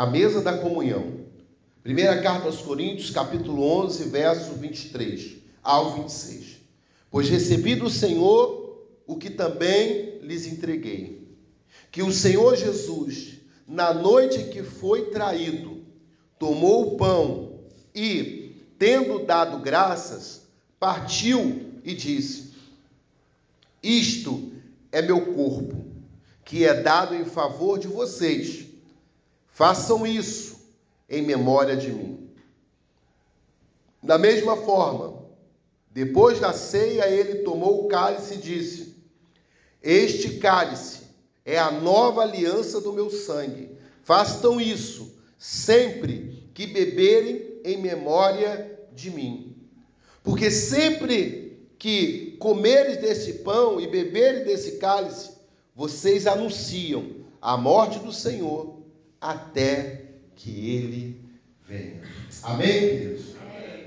a mesa da comunhão. Primeira carta aos Coríntios, capítulo 11, verso 23 ao 26. Pois recebi do Senhor o que também lhes entreguei, que o Senhor Jesus, na noite em que foi traído, tomou o pão e, tendo dado graças, partiu e disse: Isto é meu corpo, que é dado em favor de vocês. Façam isso em memória de mim. Da mesma forma, depois da ceia, ele tomou o cálice e disse: Este cálice é a nova aliança do meu sangue. Façam isso sempre que beberem em memória de mim. Porque sempre que comeres desse pão e beberes desse cálice, vocês anunciam a morte do Senhor até que ele venha. Amém, queridos?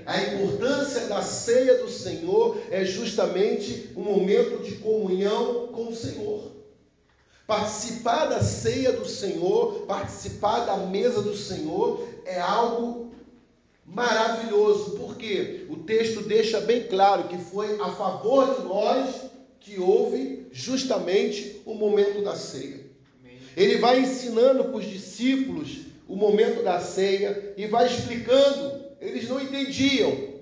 A importância da ceia do Senhor é justamente um momento de comunhão com o Senhor. Participar da ceia do Senhor, participar da mesa do Senhor é algo maravilhoso, porque o texto deixa bem claro que foi a favor de nós que houve justamente o momento da ceia. Ele vai ensinando para os discípulos o momento da ceia e vai explicando. Eles não entendiam.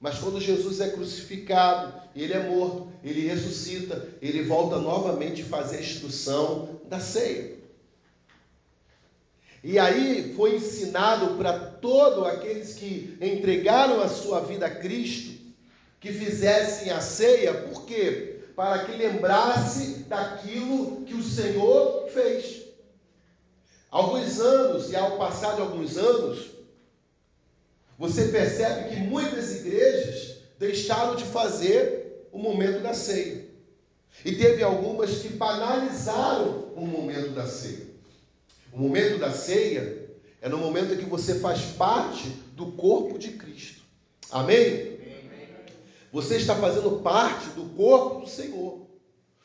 Mas quando Jesus é crucificado, ele é morto, ele ressuscita, ele volta novamente fazer a instrução da ceia. E aí foi ensinado para todos aqueles que entregaram a sua vida a Cristo que fizessem a ceia, por quê? Para que lembrasse daquilo que o Senhor fez. Alguns anos, e ao passar de alguns anos, você percebe que muitas igrejas deixaram de fazer o momento da ceia. E teve algumas que banalizaram o momento da ceia. O momento da ceia é no momento que você faz parte do corpo de Cristo. Amém? Você está fazendo parte do corpo do Senhor.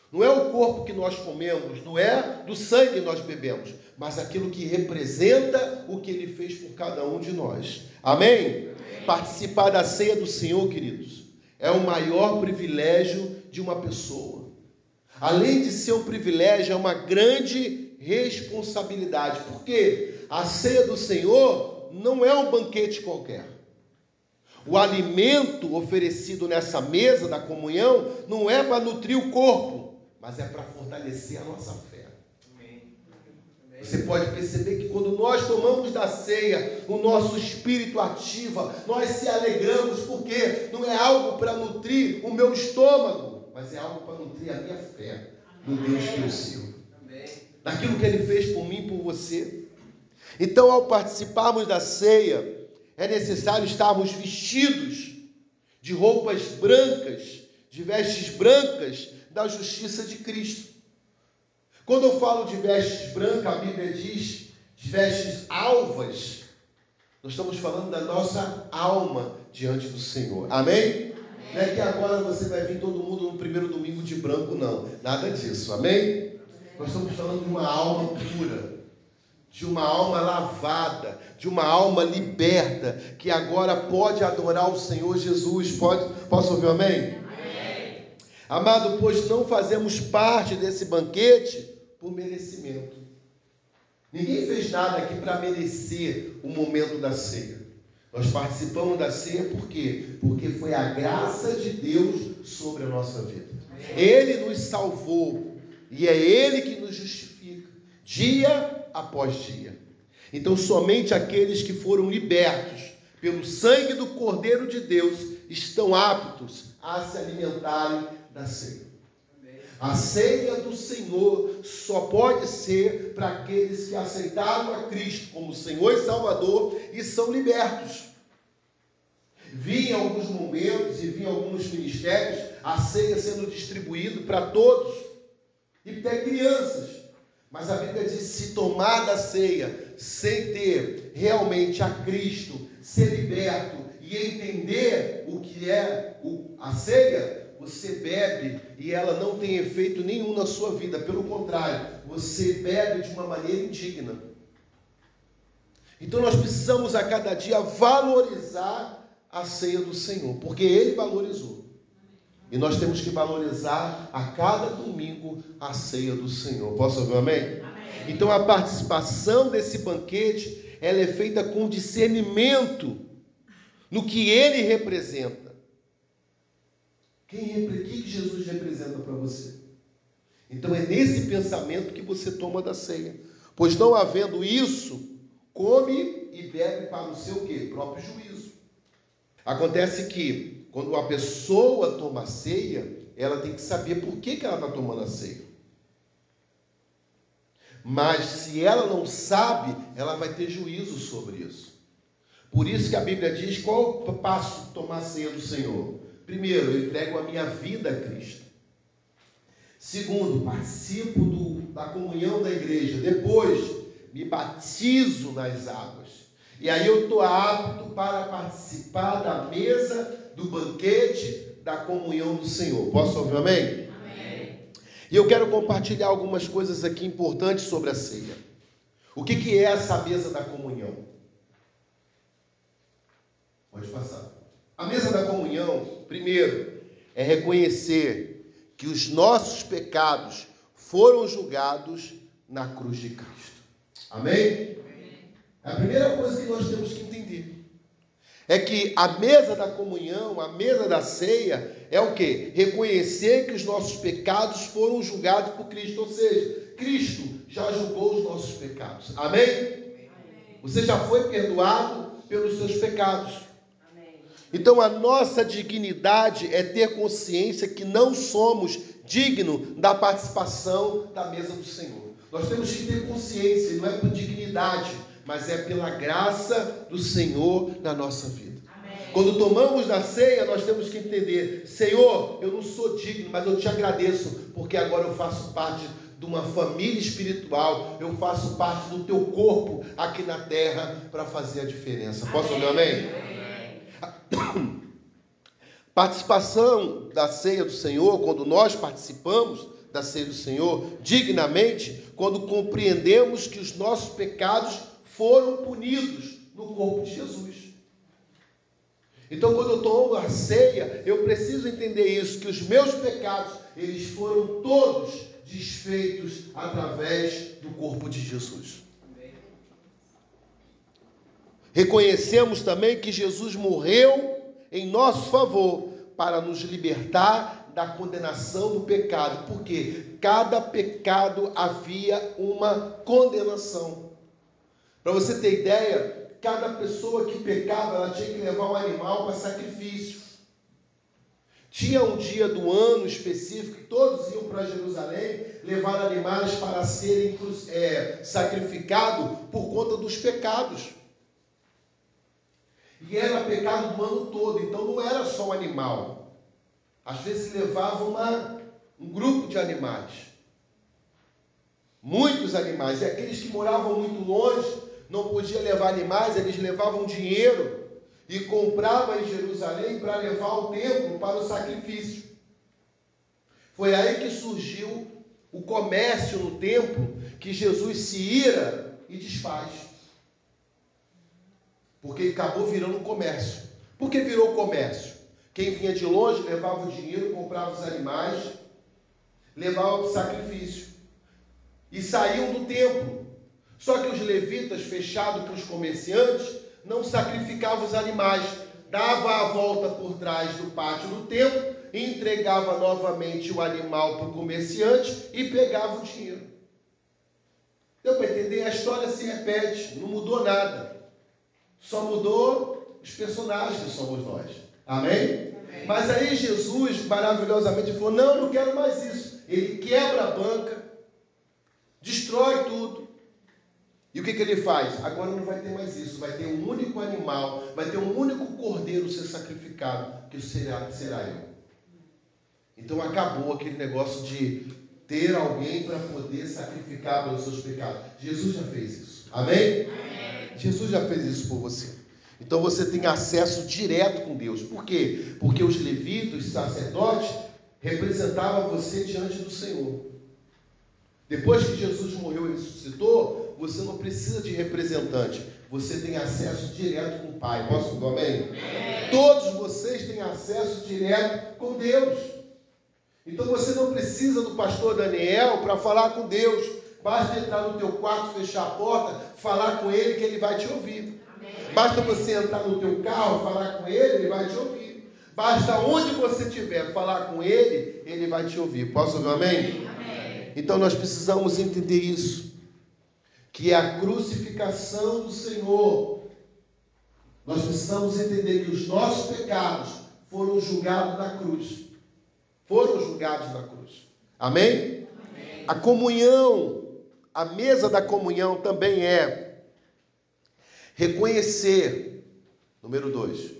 Não é o corpo que nós comemos, não é do sangue que nós bebemos, mas aquilo que representa o que ele fez por cada um de nós. Amém? Amém? Participar da ceia do Senhor, queridos, é o maior privilégio de uma pessoa. Além de ser um privilégio, é uma grande responsabilidade, porque a ceia do Senhor não é um banquete qualquer. O alimento oferecido nessa mesa da comunhão não é para nutrir o corpo, mas é para fortalecer a nossa fé. Você pode perceber que quando nós tomamos da ceia, o nosso espírito ativa, nós se alegramos, porque não é algo para nutrir o meu estômago, mas é algo para nutrir a minha fé no Deus que eu sirvo. Naquilo que Ele fez por mim e por você. Então, ao participarmos da ceia, é necessário estarmos vestidos de roupas brancas, de vestes brancas da justiça de Cristo. Quando eu falo de vestes brancas, a Bíblia diz de vestes alvas. Nós estamos falando da nossa alma diante do Senhor. Amém? Amém? Não é que agora você vai vir todo mundo no primeiro domingo de branco, não. Nada disso. Amém? Amém? Nós estamos falando de uma alma pura de uma alma lavada, de uma alma liberta, que agora pode adorar o Senhor Jesus. Pode, posso ouvir um amém? amém? Amado, pois não fazemos parte desse banquete por merecimento. Ninguém fez nada aqui para merecer o momento da ceia. Nós participamos da ceia por quê? Porque foi a graça de Deus sobre a nossa vida. Ele nos salvou e é Ele que nos justifica. Dia após dia. Então, somente aqueles que foram libertos pelo sangue do Cordeiro de Deus estão aptos a se alimentarem da ceia. A ceia do Senhor só pode ser para aqueles que aceitaram a Cristo como Senhor e Salvador e são libertos. Vi em alguns momentos e vi em alguns ministérios a ceia sendo distribuída para todos e até crianças. Mas a Bíblia diz: se tomar da ceia sem ter realmente a Cristo, ser liberto e entender o que é a ceia, você bebe e ela não tem efeito nenhum na sua vida. Pelo contrário, você bebe de uma maneira indigna. Então nós precisamos a cada dia valorizar a ceia do Senhor, porque Ele valorizou. E nós temos que valorizar a cada domingo a ceia do Senhor. Posso ouvir um amém? amém? Então a participação desse banquete, ela é feita com discernimento no que ele representa. Quem, o que Jesus representa para você? Então é nesse pensamento que você toma da ceia. Pois não havendo isso, come e bebe para o seu quê? próprio juízo. Acontece que quando a pessoa toma ceia, ela tem que saber por que, que ela está tomando a ceia. Mas se ela não sabe, ela vai ter juízo sobre isso. Por isso que a Bíblia diz qual o passo de tomar a ceia do Senhor. Primeiro, eu entrego a minha vida a Cristo. Segundo, participo do, da comunhão da igreja. Depois, me batizo nas águas. E aí eu estou apto para participar da mesa, do banquete, da comunhão do Senhor. Posso ouvir amém? amém? E eu quero compartilhar algumas coisas aqui importantes sobre a ceia. O que, que é essa mesa da comunhão? Pode passar. A mesa da comunhão, primeiro, é reconhecer que os nossos pecados foram julgados na cruz de Cristo. Amém? A primeira coisa que nós temos que entender é que a mesa da comunhão, a mesa da ceia, é o que? Reconhecer que os nossos pecados foram julgados por Cristo, ou seja, Cristo já julgou os nossos pecados. Amém? Amém. Você já foi perdoado pelos seus pecados. Amém. Então a nossa dignidade é ter consciência que não somos dignos da participação da mesa do Senhor. Nós temos que ter consciência, não é por dignidade, mas é pela graça do Senhor na nossa vida. Amém. Quando tomamos da ceia, nós temos que entender: Senhor, eu não sou digno, mas eu te agradeço, porque agora eu faço parte de uma família espiritual, eu faço parte do teu corpo aqui na terra para fazer a diferença. Posso ouvir amém? amém? Participação da ceia do Senhor, quando nós participamos, da ceia do Senhor dignamente quando compreendemos que os nossos pecados foram punidos no corpo de Jesus. Então, quando eu tomo a ceia, eu preciso entender isso, que os meus pecados, eles foram todos desfeitos através do corpo de Jesus. Reconhecemos também que Jesus morreu em nosso favor para nos libertar da condenação do pecado, porque cada pecado havia uma condenação. Para você ter ideia, cada pessoa que pecava, ela tinha que levar um animal para sacrifício. Tinha um dia do ano específico que todos iam para Jerusalém levar animais para serem é, sacrificados por conta dos pecados. E era pecado do ano todo, então não era só um animal. Às vezes levava uma, um grupo de animais. Muitos animais. E aqueles que moravam muito longe, não podiam levar animais, eles levavam dinheiro e compravam em Jerusalém para levar ao templo para o sacrifício. Foi aí que surgiu o comércio no templo, que Jesus se ira e desfaz. Porque acabou virando comércio. Por que virou comércio? Quem vinha de longe levava o dinheiro, comprava os animais, levava o sacrifício. E saíam do templo. Só que os levitas, fechados com os comerciantes, não sacrificavam os animais. Dava a volta por trás do pátio do templo, entregava novamente o animal para o comerciante e pegava o dinheiro. Deu para entender? A história se repete, não mudou nada. Só mudou os personagens que somos nós. Amém? Amém? Mas aí Jesus, maravilhosamente, falou: Não, eu não quero mais isso. Ele quebra a banca, destrói tudo. E o que, que ele faz? Agora não vai ter mais isso, vai ter um único animal, vai ter um único cordeiro ser sacrificado, que será, será eu. Então acabou aquele negócio de ter alguém para poder sacrificar pelos seus pecados. Jesus já fez isso. Amém? Amém? Jesus já fez isso por você. Então você tem acesso direto com Deus. Por quê? Porque os levitas, os sacerdotes, representavam você diante do Senhor. Depois que Jesus morreu e ressuscitou, você não precisa de representante. você tem acesso direto com o Pai. Posso dizer amém? Todos vocês têm acesso direto com Deus. Então você não precisa do pastor Daniel para falar com Deus. Basta entrar no teu quarto, fechar a porta, falar com ele que ele vai te ouvir. Basta você entrar no teu carro, falar com ele, ele vai te ouvir. Basta onde você estiver falar com ele, ele vai te ouvir. Posso ouvir amém? amém? Então nós precisamos entender isso. Que é a crucificação do Senhor. Nós precisamos entender que os nossos pecados foram julgados na cruz. Foram julgados na cruz. Amém? amém. A comunhão, a mesa da comunhão também é Reconhecer, número dois,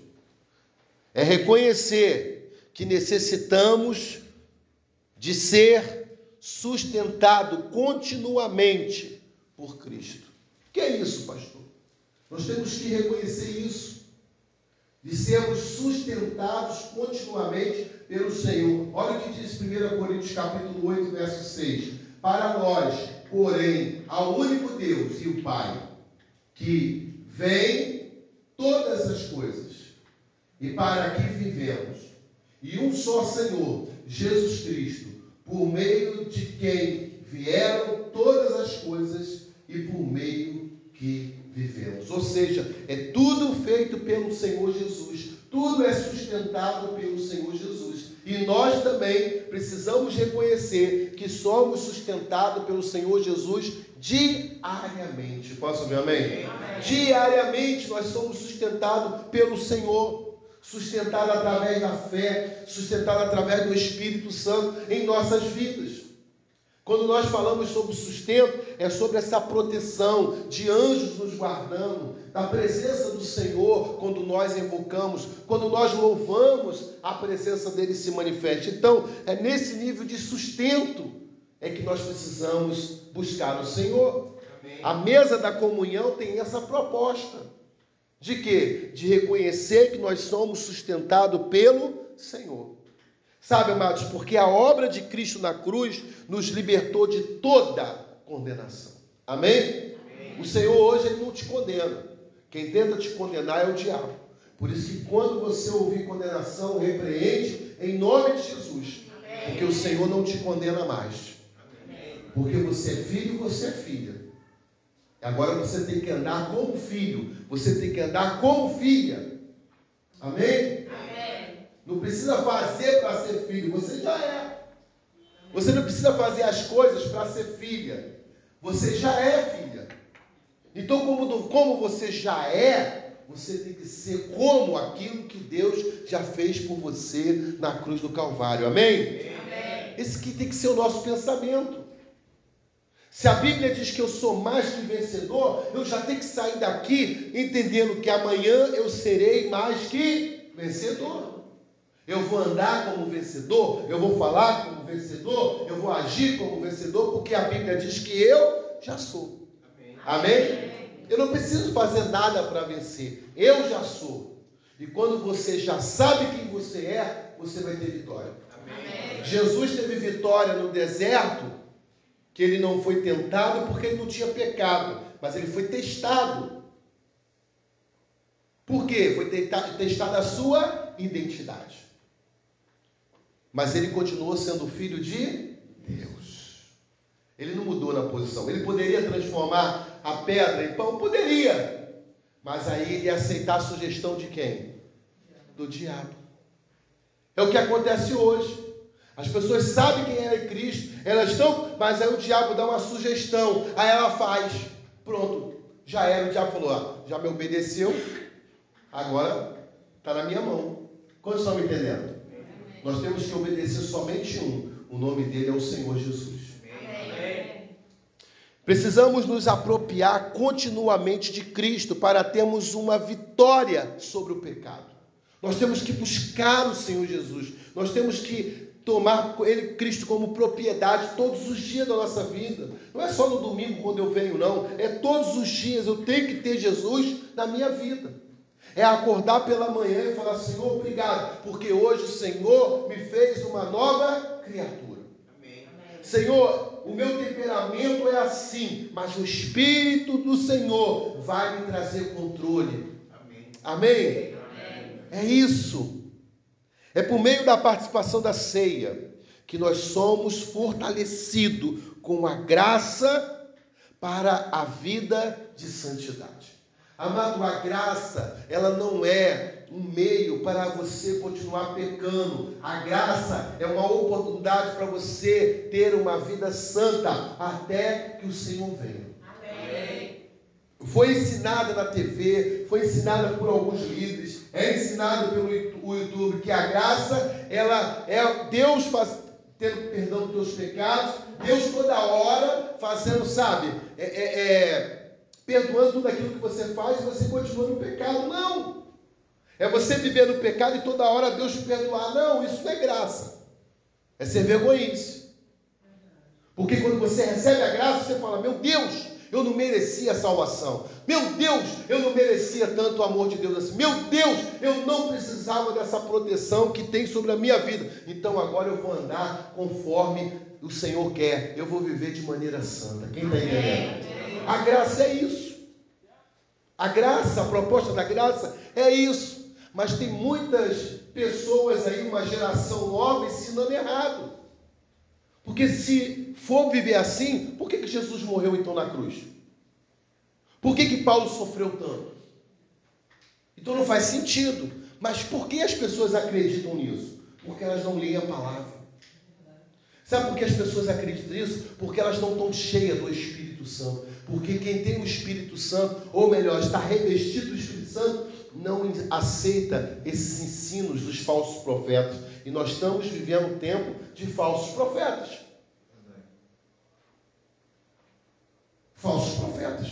é reconhecer que necessitamos de ser sustentado continuamente por Cristo. Que é isso, pastor? Nós temos que reconhecer isso, de sermos sustentados continuamente pelo Senhor. Olha o que diz 1 Coríntios capítulo 8, verso 6. Para nós, porém, ao único Deus e o Pai, que vem todas as coisas, e para que vivemos, e um só Senhor, Jesus Cristo, por meio de quem vieram todas as coisas e por meio que vivemos. Ou seja, é tudo feito pelo Senhor Jesus, tudo é sustentado pelo Senhor Jesus. E nós também precisamos reconhecer que somos sustentados pelo Senhor Jesus diariamente. Posso ouvir amém? amém? Diariamente nós somos sustentados pelo Senhor, sustentados através da fé, sustentados através do Espírito Santo em nossas vidas. Quando nós falamos sobre sustento, é sobre essa proteção de anjos nos guardando, da presença do Senhor quando nós invocamos, quando nós louvamos, a presença dele se manifesta. Então, é nesse nível de sustento é que nós precisamos buscar o Senhor. Amém. A mesa da comunhão tem essa proposta. De quê? De reconhecer que nós somos sustentados pelo Senhor. Sabe, amados, porque a obra de Cristo na cruz nos libertou de toda condenação. Amém? Amém? O Senhor hoje ele não te condena. Quem tenta te condenar é o diabo. Por isso que quando você ouvir condenação, repreende em nome de Jesus. Amém. Porque o Senhor não te condena mais. Porque você é filho, você é filha. Agora você tem que andar como filho, você tem que andar como filha. Amém? Não precisa fazer para ser filho, você já é. Você não precisa fazer as coisas para ser filha. Você já é filha. Então, como, como você já é, você tem que ser como aquilo que Deus já fez por você na cruz do Calvário. Amém? Amém. Esse que tem que ser o nosso pensamento. Se a Bíblia diz que eu sou mais que vencedor, eu já tenho que sair daqui entendendo que amanhã eu serei mais que vencedor. Eu vou andar como vencedor, eu vou falar como vencedor, eu vou agir como vencedor, porque a Bíblia diz que eu já sou. Amém? Amém? Eu não preciso fazer nada para vencer, eu já sou. E quando você já sabe quem você é, você vai ter vitória. Amém. Jesus teve vitória no deserto que ele não foi tentado porque ele não tinha pecado, mas ele foi testado. Por quê? Foi testada a sua identidade. Mas ele continuou sendo filho de Deus. Ele não mudou na posição. Ele poderia transformar a pedra em pão? Poderia. Mas aí ele ia aceitar a sugestão de quem? Do diabo. É o que acontece hoje. As pessoas sabem quem é Cristo, elas estão, mas aí o diabo dá uma sugestão, aí ela faz, pronto, já era, o diabo falou, ó, já me obedeceu, agora está na minha mão. Quantos estão me entendendo? Nós temos que obedecer somente um, o nome dele é o Senhor Jesus. Precisamos nos apropriar continuamente de Cristo para termos uma vitória sobre o pecado. Nós temos que buscar o Senhor Jesus. Nós temos que tomar ele, Cristo, como propriedade todos os dias da nossa vida. Não é só no domingo quando eu venho, não. É todos os dias. Eu tenho que ter Jesus na minha vida. É acordar pela manhã e falar: Senhor, obrigado, porque hoje o Senhor me fez uma nova criatura. Amém. Senhor, o meu temperamento é assim, mas o Espírito do Senhor vai me trazer controle. Amém? Amém? Amém. É isso. É por meio da participação da ceia que nós somos fortalecidos com a graça para a vida de santidade. Amado, a graça, ela não é um meio para você continuar pecando. A graça é uma oportunidade para você ter uma vida santa até que o Senhor venha. Amém. Foi ensinada na TV, foi ensinada por alguns líderes, é ensinado pelo YouTube que a graça, ela é Deus faz, tendo perdão dos teus pecados, Deus toda hora fazendo, sabe, é, é, é perdoando tudo aquilo que você faz e você continua no pecado. Não! É você viver no pecado e toda hora Deus te perdoar. Não, isso não é graça. É ser vergonhice. Porque quando você recebe a graça, você fala: Meu Deus, eu não merecia a salvação. Meu Deus, eu não merecia tanto o amor de Deus assim. Meu Deus, eu não precisava dessa proteção que tem sobre a minha vida. Então agora eu vou andar conforme o Senhor quer. Eu vou viver de maneira santa. Quem está entendendo? A graça é isso. A graça, a proposta da graça é isso. Mas tem muitas pessoas aí, uma geração nova, ensinando errado. Porque se for viver assim, por que, que Jesus morreu então na cruz? Por que, que Paulo sofreu tanto? Então não faz sentido. Mas por que as pessoas acreditam nisso? Porque elas não leem a palavra. Sabe por que as pessoas acreditam nisso? Porque elas não estão cheias do Espírito Santo. Porque quem tem o Espírito Santo, ou melhor, está revestido do Espírito Santo, não aceita esses ensinos dos falsos profetas. E nós estamos vivendo um tempo de falsos profetas. Falsos profetas.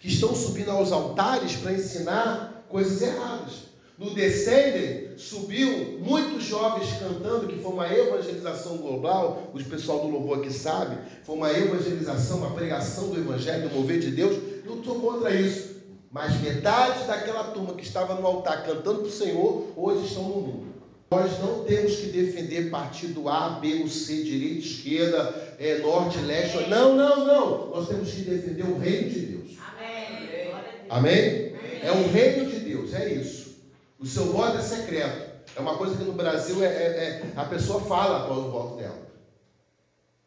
Que estão subindo aos altares para ensinar coisas erradas. No Descendem, subiu muitos jovens cantando, que foi uma evangelização global, o pessoal do louvor aqui sabe, foi uma evangelização, uma pregação do Evangelho, do mover de Deus. Não estou contra isso. Mas metade daquela turma que estava no altar cantando para o Senhor, hoje estão no mundo. Nós não temos que defender partido A, B ou C, direita, esquerda, é, norte, leste. Não, não, não. Nós temos que defender o reino de Deus. Amém. Amém? É o reino de Deus, é isso. O seu voto é secreto. É uma coisa que no Brasil é, é, é a pessoa fala após o voto dela.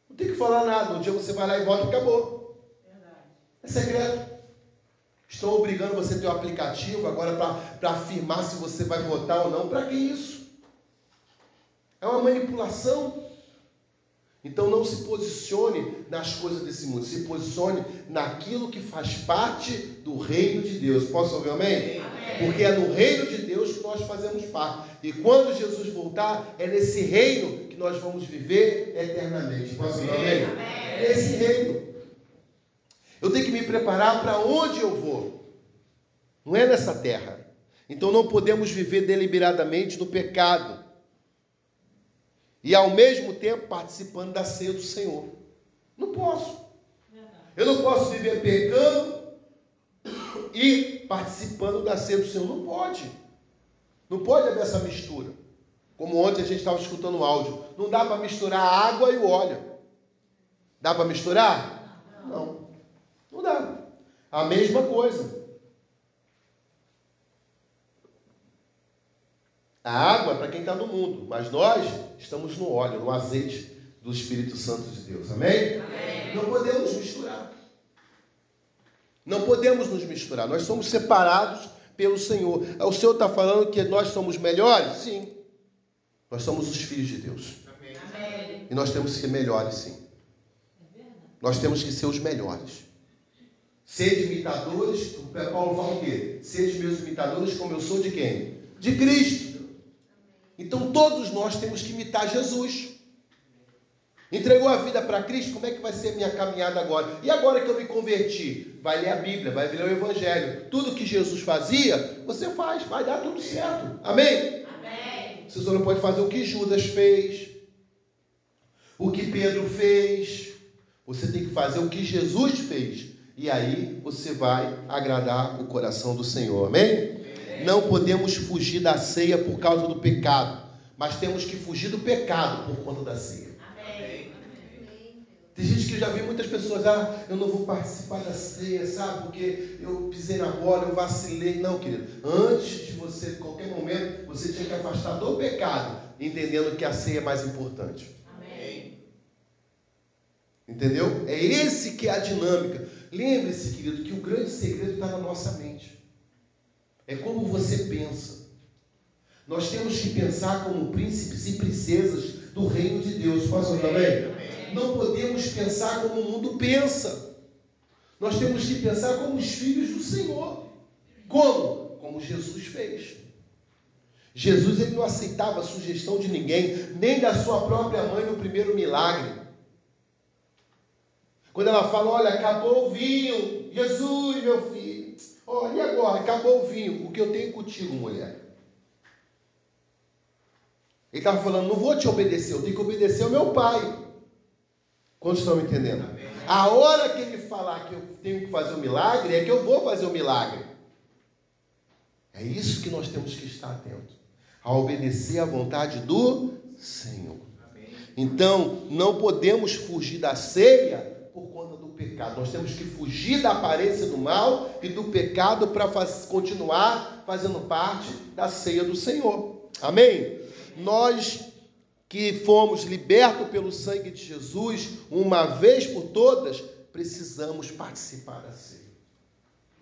Não tem que falar nada. Um dia você vai lá e vota e acabou. É secreto. Estão obrigando você a ter um aplicativo agora para afirmar se você vai votar ou não. Para que isso? É uma manipulação. Então não se posicione nas coisas desse mundo, se posicione naquilo que faz parte do reino de Deus. Posso ouvir amém? amém? Porque é no reino de Deus que nós fazemos parte. E quando Jesus voltar, é nesse reino que nós vamos viver eternamente. Posso amém? É esse reino. Eu tenho que me preparar para onde eu vou. Não é nessa terra. Então não podemos viver deliberadamente no pecado e ao mesmo tempo participando da ceia do Senhor. Não posso. Eu não posso viver pecando e participando da ceia do Senhor. Não pode. Não pode haver essa mistura. Como ontem a gente estava escutando o áudio. Não dá para misturar a água e o óleo. Dá para misturar? Não. Não dá. A mesma coisa. A água é para quem está no mundo, mas nós estamos no óleo, no azeite do Espírito Santo de Deus. Amém? Amém? Não podemos misturar. Não podemos nos misturar. Nós somos separados pelo Senhor. O Senhor está falando que nós somos melhores? Sim. Nós somos os filhos de Deus. Amém. E nós temos que ser melhores, sim. Nós temos que ser os melhores. Sede imitadores, Paulo fala o quê? Sede meus imitadores, como eu sou de quem? De Cristo. Então todos nós temos que imitar Jesus. Entregou a vida para Cristo, como é que vai ser a minha caminhada agora? E agora que eu me converti? Vai ler a Bíblia, vai ler o Evangelho. Tudo que Jesus fazia, você faz, vai dar tudo certo. Amém? Amém. Você só não pode fazer o que Judas fez, o que Pedro fez. Você tem que fazer o que Jesus fez. E aí você vai agradar o coração do Senhor. Amém? Não podemos fugir da ceia por causa do pecado, mas temos que fugir do pecado por conta da ceia. Tem gente que eu já vi muitas pessoas, ah, eu não vou participar da ceia, sabe? Porque eu pisei na bola, eu vacilei. Não, querido. Antes de você, em qualquer momento, você tinha que afastar do pecado, entendendo que a ceia é mais importante. Amém. Entendeu? É esse que é a dinâmica. Lembre-se, querido, que o grande segredo está na nossa mente. É como você pensa. Nós temos que pensar como príncipes e princesas do reino de Deus. Posso também? Não podemos pensar como o mundo pensa. Nós temos que pensar como os filhos do Senhor. Como? Como Jesus fez. Jesus ele não aceitava a sugestão de ninguém, nem da sua própria mãe no primeiro milagre. Quando ela fala, olha, acabou o vinho, Jesus, meu filho. Olha, e agora? Acabou o vinho. O que eu tenho contigo, mulher? Ele estava falando, não vou te obedecer, eu tenho que obedecer ao meu pai. Quantos estão me entendendo? A hora que ele falar que eu tenho que fazer o um milagre, é que eu vou fazer o um milagre. É isso que nós temos que estar atentos. A obedecer à vontade do Senhor. Então, não podemos fugir da ceia por conta do pecado. Nós temos que fugir da aparência do mal e do pecado para continuar fazendo parte da ceia do Senhor. Amém? Nós que fomos libertos pelo sangue de Jesus, uma vez por todas, precisamos participar da ceia.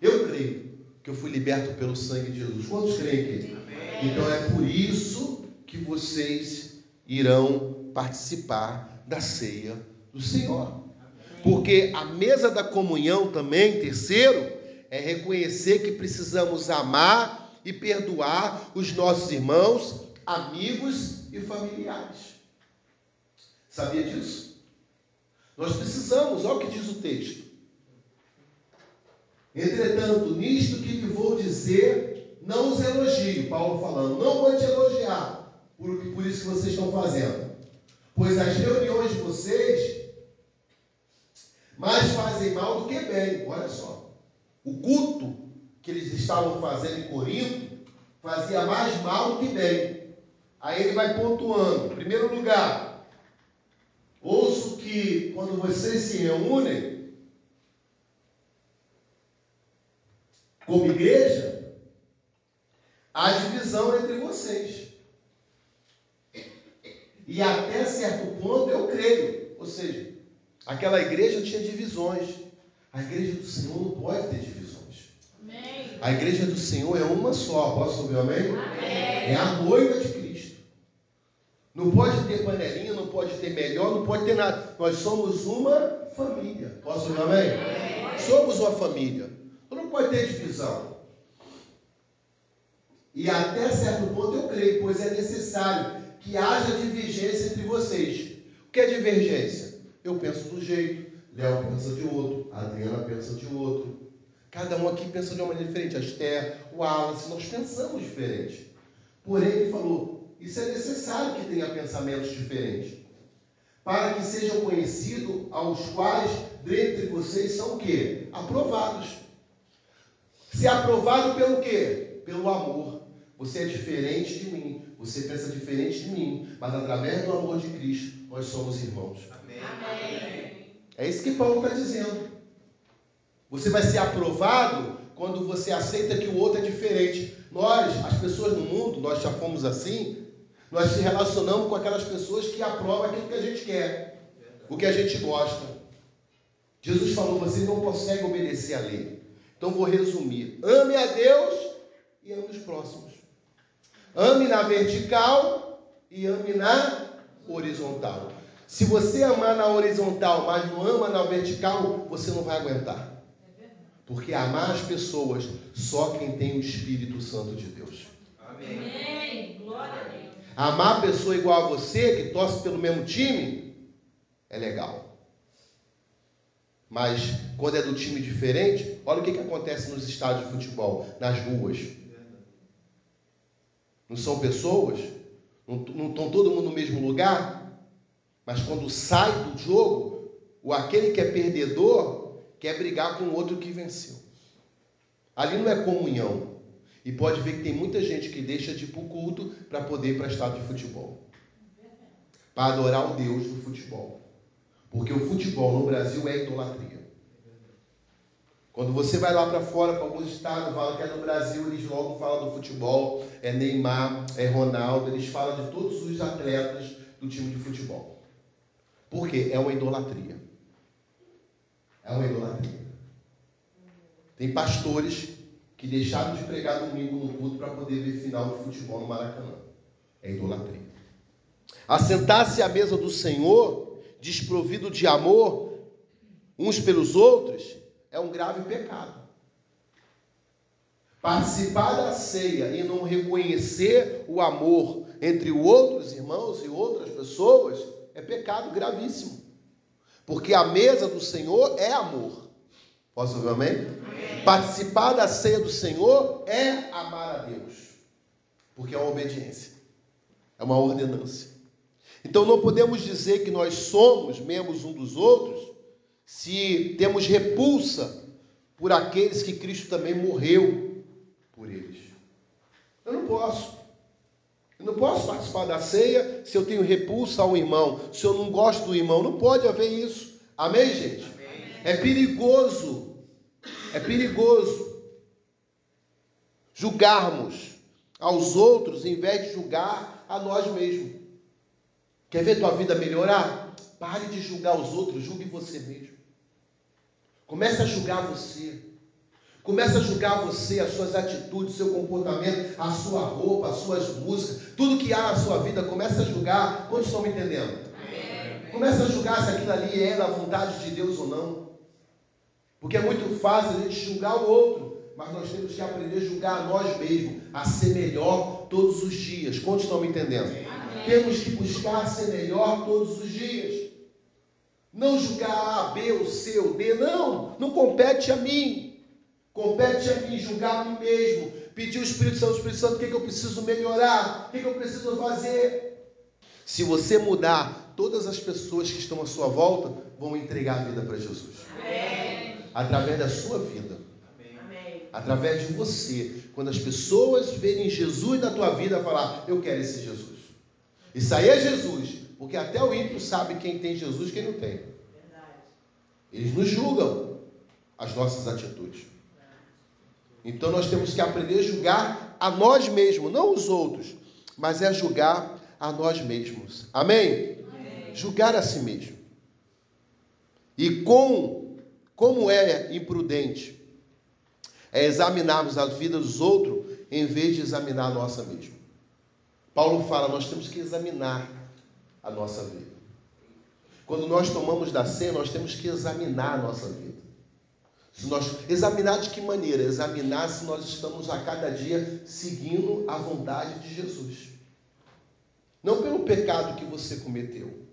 Eu creio que eu fui liberto pelo sangue de Jesus. Quantos creem aqui? Então é por isso que vocês irão participar da ceia do Senhor. Porque a mesa da comunhão também, terceiro, é reconhecer que precisamos amar e perdoar os nossos irmãos, amigos e familiares. Sabia disso? Nós precisamos, olha o que diz o texto. Entretanto, nisto que lhe vou dizer, não os elogio, Paulo falando, não vou te elogiar por, por isso que vocês estão fazendo. Pois as reuniões de vocês mais fazem mal do que bem. Olha só. O culto que eles estavam fazendo em Corinto fazia mais mal do que bem. Aí ele vai pontuando. Em primeiro lugar, ouço que quando vocês se reúnem como igreja, há divisão entre vocês. E até certo ponto eu creio. Ou seja, aquela igreja tinha divisões. A igreja do Senhor não pode ter divisões. Amém. A igreja do Senhor é uma só. Posso ouvir amém? amém? É a noiva de não pode ter panelinha, não pode ter melhor, não pode ter nada. Nós somos uma família. Posso ouvir amém? amém? Somos uma família. Então não pode ter divisão. E até certo ponto eu creio, pois é necessário que haja divergência entre vocês. O que é divergência? Eu penso do jeito, Léo pensa de outro, a Adriana pensa de outro. Cada um aqui pensa de uma maneira diferente. A Esther, o Wallace, nós pensamos diferente. Porém, ele falou: isso é necessário que tenha pensamentos diferentes. Para que sejam conhecidos aos quais dentre vocês são o quê? Aprovados. Se aprovado pelo quê? Pelo amor. Você é diferente de mim. Você pensa diferente de mim. Mas através do amor de Cristo, nós somos irmãos. Amém. É isso que Paulo está dizendo. Você vai ser aprovado quando você aceita que o outro é diferente. Nós, as pessoas no mundo, nós já fomos assim, nós se relacionamos com aquelas pessoas que aprovam aquilo que a gente quer, o que a gente gosta. Jesus falou: você não consegue obedecer a lei. Então vou resumir: ame a Deus e ame os próximos. Ame na vertical e ame na horizontal. Se você amar na horizontal, mas não ama na vertical, você não vai aguentar. Porque amar as pessoas só quem tem o Espírito Santo de Deus. Amém. Glória a Deus. Amar a pessoa igual a você, que torce pelo mesmo time, é legal. Mas quando é do time diferente, olha o que, que acontece nos estádios de futebol, nas ruas. Não são pessoas? Não, não estão todo mundo no mesmo lugar? Mas quando sai do jogo, o aquele que é perdedor quer brigar com o outro que venceu. Ali não é comunhão. E pode ver que tem muita gente que deixa de ir para o culto para poder ir para estádio de futebol. Para adorar o Deus do futebol. Porque o futebol no Brasil é idolatria. Quando você vai lá para fora, para alguns estados, fala que é no Brasil, eles logo falam do futebol, é Neymar, é Ronaldo, eles falam de todos os atletas do time de futebol. Por quê? É uma idolatria. É uma idolatria. Tem pastores que deixaram de pregar domingo no culto para poder ver final de futebol no Maracanã. É idolatria. Assentar-se à mesa do Senhor, desprovido de amor uns pelos outros, é um grave pecado. Participar da ceia e não reconhecer o amor entre outros irmãos e outras pessoas é pecado gravíssimo. Porque a mesa do Senhor é amor. Posso ouvir amém? amém? Participar da ceia do Senhor é amar a Deus. Porque é uma obediência. É uma ordenância. Então não podemos dizer que nós somos membros um dos outros se temos repulsa por aqueles que Cristo também morreu por eles. Eu não posso. Eu não posso participar da ceia se eu tenho repulsa ao irmão, se eu não gosto do irmão. Não pode haver isso. Amém, gente? Amém. É perigoso. É perigoso julgarmos aos outros em vez de julgar a nós mesmos. Quer ver tua vida melhorar? Pare de julgar os outros, julgue você mesmo. Comece a julgar você. Comece a julgar você, as suas atitudes, seu comportamento, a sua roupa, as suas músicas, tudo que há na sua vida, comece a julgar. Quantos estão me entendendo? Comece a julgar se aquilo ali é da vontade de Deus ou não. Porque é muito fácil a gente julgar o outro, mas nós temos que aprender a julgar a nós mesmos, a ser melhor todos os dias. Quantos estão me entendendo? Amém. Temos que buscar ser melhor todos os dias. Não julgar A, B, ou C, ou D. Não, não compete a mim. Compete a mim julgar a mim mesmo. Pedir o Espírito Santo, o Espírito Santo, o que, é que eu preciso melhorar? O que, é que eu preciso fazer? Se você mudar, todas as pessoas que estão à sua volta vão entregar a vida para Jesus. Amém. Através da sua vida. Amém. Através de você. Quando as pessoas verem Jesus na tua vida, falar, eu quero esse Jesus. Isso aí é Jesus. Porque até o ímpio sabe quem tem Jesus e quem não tem. Eles nos julgam as nossas atitudes. Então nós temos que aprender a julgar a nós mesmos, não os outros, mas é julgar a nós mesmos. Amém? Amém. Julgar a si mesmo. E com como é imprudente é examinarmos a vida dos outros em vez de examinar a nossa mesma. Paulo fala, nós temos que examinar a nossa vida. Quando nós tomamos da ceia, nós temos que examinar a nossa vida. Se nós examinar de que maneira? Examinar se nós estamos a cada dia seguindo a vontade de Jesus. Não pelo pecado que você cometeu,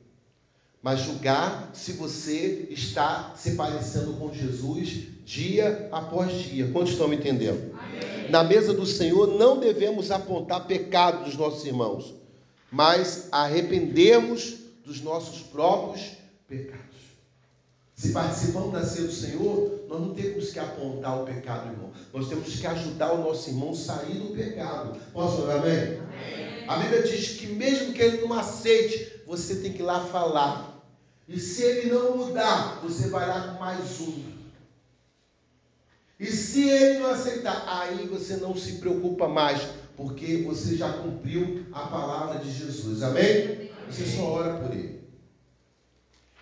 mas julgar se você está se parecendo com Jesus dia após dia. Quantos estão me entendendo? Amém. Na mesa do Senhor não devemos apontar pecado dos nossos irmãos, mas arrependermos dos nossos próprios pecados. Se participamos da ceia do Senhor, nós não temos que apontar o pecado, irmão. Nós temos que ajudar o nosso irmão a sair do pecado. Posso falar amém? amém? A Bíblia diz que mesmo que ele não aceite, você tem que ir lá falar. E se ele não mudar, você vai lá com mais um. E se ele não aceitar, aí você não se preocupa mais, porque você já cumpriu a palavra de Jesus. Amém? Você só ora por ele.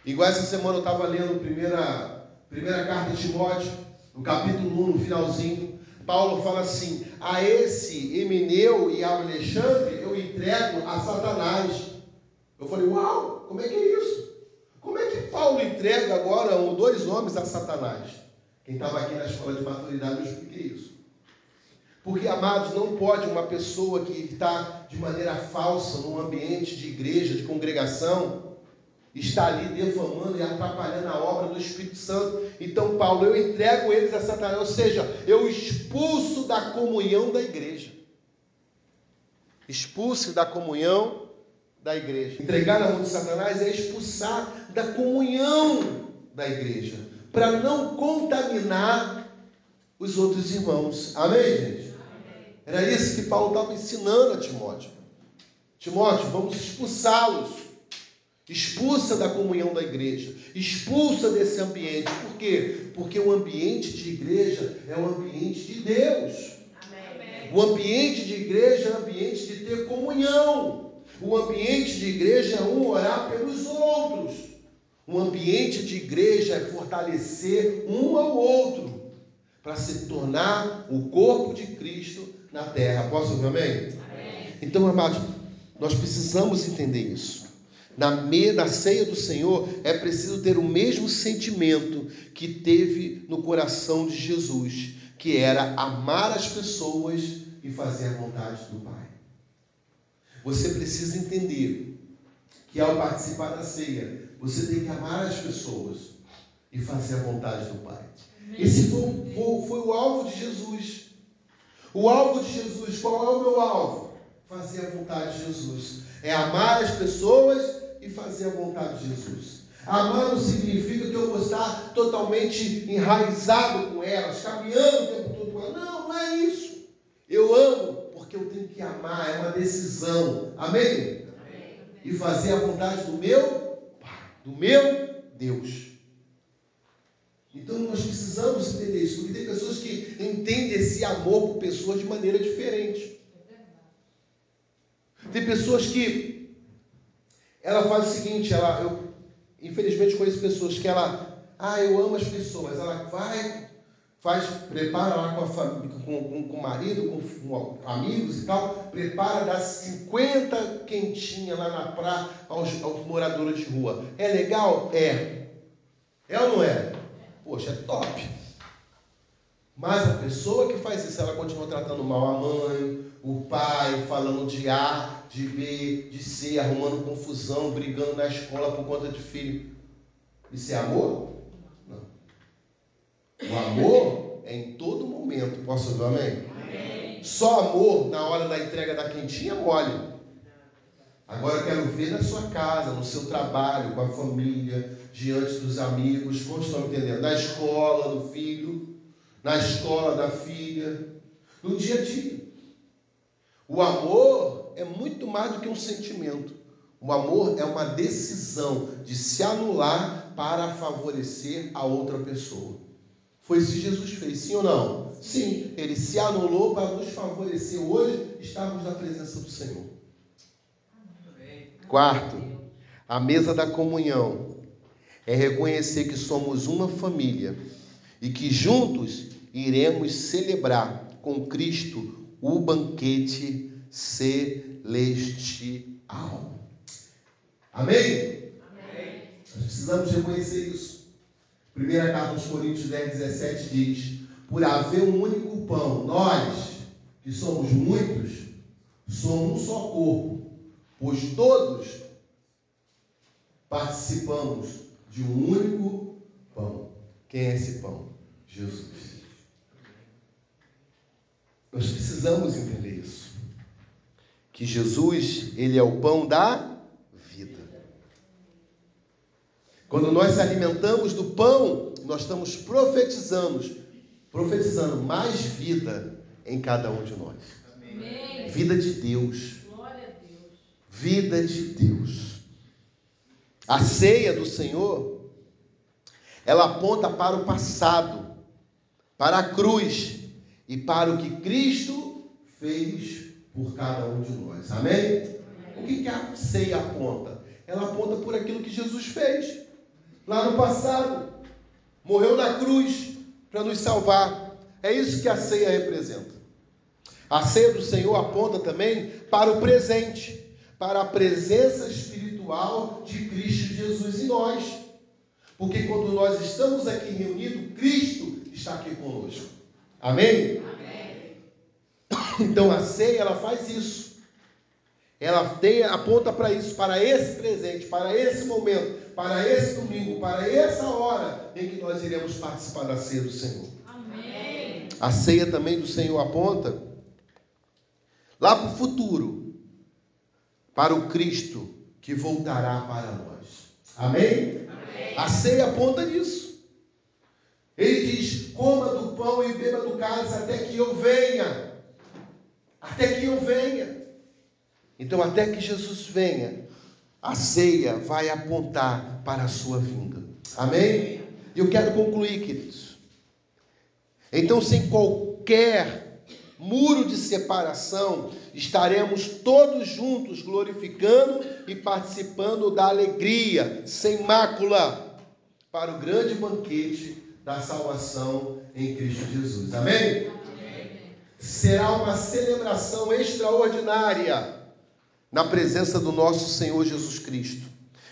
Igual essa semana eu estava lendo a primeira, primeira carta de Timóteo, no capítulo 1, no finalzinho. Paulo fala assim: A esse Emineu e Alexandre eu entrego a Satanás. Eu falei: Uau, como é que é isso? Como é que Paulo entrega agora dois homens a Satanás? Quem estava aqui na escola de maturidade eu expliquei isso. Porque, amados, não pode uma pessoa que está de maneira falsa num ambiente de igreja, de congregação, estar ali defamando e atrapalhando a obra do Espírito Santo. Então, Paulo, eu entrego eles a Satanás, ou seja, eu expulso da comunhão da igreja. Expulse da comunhão da igreja. Entregar na mão de Satanás é expulsar da comunhão da igreja, para não contaminar os outros irmãos. Amém, gente? Era isso que Paulo estava ensinando a Timóteo. Timóteo, vamos expulsá-los. expulsa da comunhão da igreja, expulsa desse ambiente. Por quê? Porque o ambiente de igreja é o ambiente de Deus. Amém. O ambiente de igreja é o ambiente de ter comunhão. O ambiente de igreja é um orar pelos outros. O ambiente de igreja é fortalecer um ao outro para se tornar o corpo de Cristo na terra. Posso ouvir amém? amém? Então, amados, nós precisamos entender isso. Na, me, na ceia do Senhor é preciso ter o mesmo sentimento que teve no coração de Jesus, que era amar as pessoas e fazer a vontade do Pai. Você precisa entender que ao participar da ceia, você tem que amar as pessoas e fazer a vontade do Pai. Esse foi, foi, foi o alvo de Jesus. O alvo de Jesus, qual é o meu alvo? Fazer a vontade de Jesus. É amar as pessoas e fazer a vontade de Jesus. Amar não significa que eu vou estar totalmente enraizado com elas, caminhando o tempo todo com elas. Não, não é isso. Eu amo porque eu tenho que amar, é uma decisão. Amém? Amém. E fazer a vontade do meu Pai, do meu Deus. Então nós precisamos entender isso, porque tem pessoas que entendem esse amor por pessoas de maneira diferente. Tem pessoas que ela faz o seguinte, ela, eu infelizmente conheço pessoas que ela, ah, eu amo as pessoas, ela vai, faz, prepara lá com a família, com, com, com o marido, com, com, amigos e tal, prepara, dá 50 quentinhas lá na praia aos, aos moradores de rua. É legal? É. É ou não é? Poxa, é top. Mas a pessoa que faz isso, ela continua tratando mal a mãe, o pai, falando de A, de B, de C, arrumando confusão, brigando na escola por conta de filho. Isso é amor? O amor é em todo momento. Posso ouvir amém? amém? Só amor na hora da entrega da quentinha mole. Agora eu quero ver na sua casa, no seu trabalho, com a família, diante dos amigos, como estão entendendo? Na escola do filho, na escola da filha, no dia a dia. O amor é muito mais do que um sentimento. O amor é uma decisão de se anular para favorecer a outra pessoa. Foi isso que Jesus fez, sim ou não? Sim, ele se anulou para nos favorecer. Hoje estamos na presença do Senhor. Quarto, a mesa da comunhão é reconhecer que somos uma família e que juntos iremos celebrar com Cristo o banquete celestial. Amém? Amém? Nós precisamos reconhecer isso. Primeira carta aos Coríntios 10, 17 diz: Por haver um único pão, nós, que somos muitos, somos um só corpo, pois todos participamos de um único pão. Quem é esse pão? Jesus. Nós precisamos entender isso. Que Jesus, ele é o pão da vida. Quando nós se alimentamos do pão, nós estamos profetizando, profetizando mais vida em cada um de nós. Amém. Vida de Deus. Deus. Vida de Deus. A ceia do Senhor, ela aponta para o passado, para a cruz e para o que Cristo fez por cada um de nós. Amém? O que, que a ceia aponta? Ela aponta por aquilo que Jesus fez lá no passado. Morreu na cruz para nos salvar. É isso que a ceia representa. A ceia do Senhor aponta também para o presente, para a presença espiritual de Cristo Jesus em nós. Porque quando nós estamos aqui reunidos, Cristo está aqui conosco. Amém? Amém? Então a ceia ela faz isso. Ela tem, aponta para isso, para esse presente, para esse momento, para esse domingo, para essa hora em que nós iremos participar da ceia do Senhor. Amém. A ceia também do Senhor aponta lá para o futuro, para o Cristo que voltará para nós. Amém? Amém. A ceia aponta nisso. Ele diz: coma do pão e beba do cálice até que eu venha. Até que eu venha. Então, até que Jesus venha, a ceia vai apontar para a sua vinda. Amém? E eu quero concluir, queridos. Então, sem qualquer muro de separação, estaremos todos juntos glorificando e participando da alegria, sem mácula, para o grande banquete da salvação em Cristo Jesus. Amém? Amém. Será uma celebração extraordinária na presença do nosso Senhor Jesus Cristo.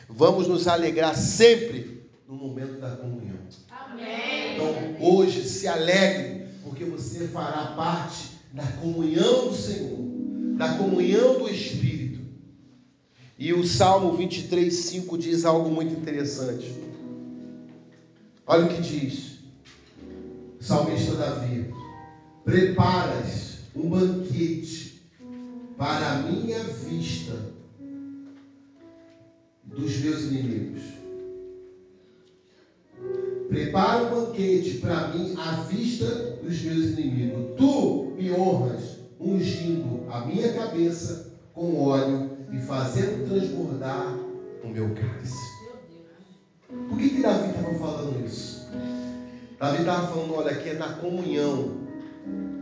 Vamos nos alegrar sempre no momento da comunhão. Amém. Então, hoje, se alegre, porque você fará parte da comunhão do Senhor, da comunhão do Espírito. E o Salmo 23, 5 diz algo muito interessante. Olha o que diz. O salmista Davi: Preparas um banquete para a minha vista dos meus inimigos. Prepara um banquete para mim à vista dos meus inimigos. Tu me honras, ungindo a minha cabeça com óleo e fazendo transbordar o meu cálice. Por que, que Davi estava falando isso? Davi estava falando, olha, aqui é na comunhão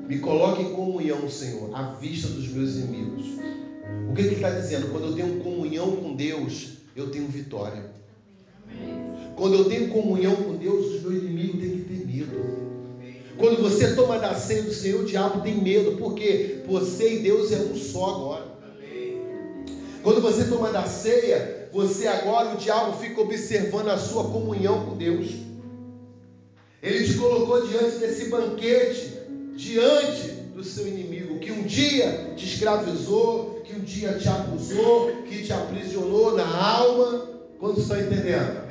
me coloque em comunhão, Senhor, à vista dos meus inimigos. O que, que ele está dizendo? Quando eu tenho comunhão com Deus, eu tenho vitória. Quando eu tenho comunhão com Deus, os meus inimigos têm que ter medo. Quando você toma da ceia do Senhor, o diabo tem medo, porque você e Deus é um só agora. Quando você toma da ceia, você agora, o diabo fica observando a sua comunhão com Deus. Ele te colocou diante desse banquete diante do seu inimigo, que um dia te escravizou, que um dia te acusou, que te aprisionou na alma. Quando estão entendendo?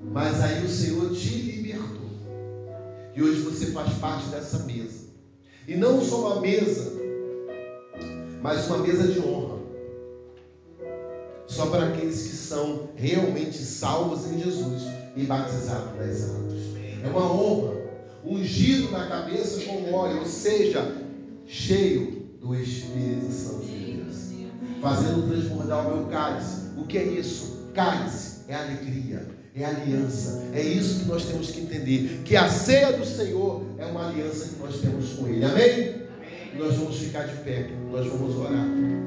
Mas aí o Senhor te libertou. E hoje você faz parte dessa mesa. E não só uma mesa, mas uma mesa de honra. Só para aqueles que são realmente salvos em Jesus e batizados nas águas. É uma honra ungido na cabeça com óleo, ou seja, cheio do Espírito Santo de Deus, fazendo transbordar o meu cálice. O que é isso? Cálice é alegria, é aliança. É isso que nós temos que entender. Que a ceia do Senhor é uma aliança que nós temos com Ele. Amém? Amém. Nós vamos ficar de pé, nós vamos orar.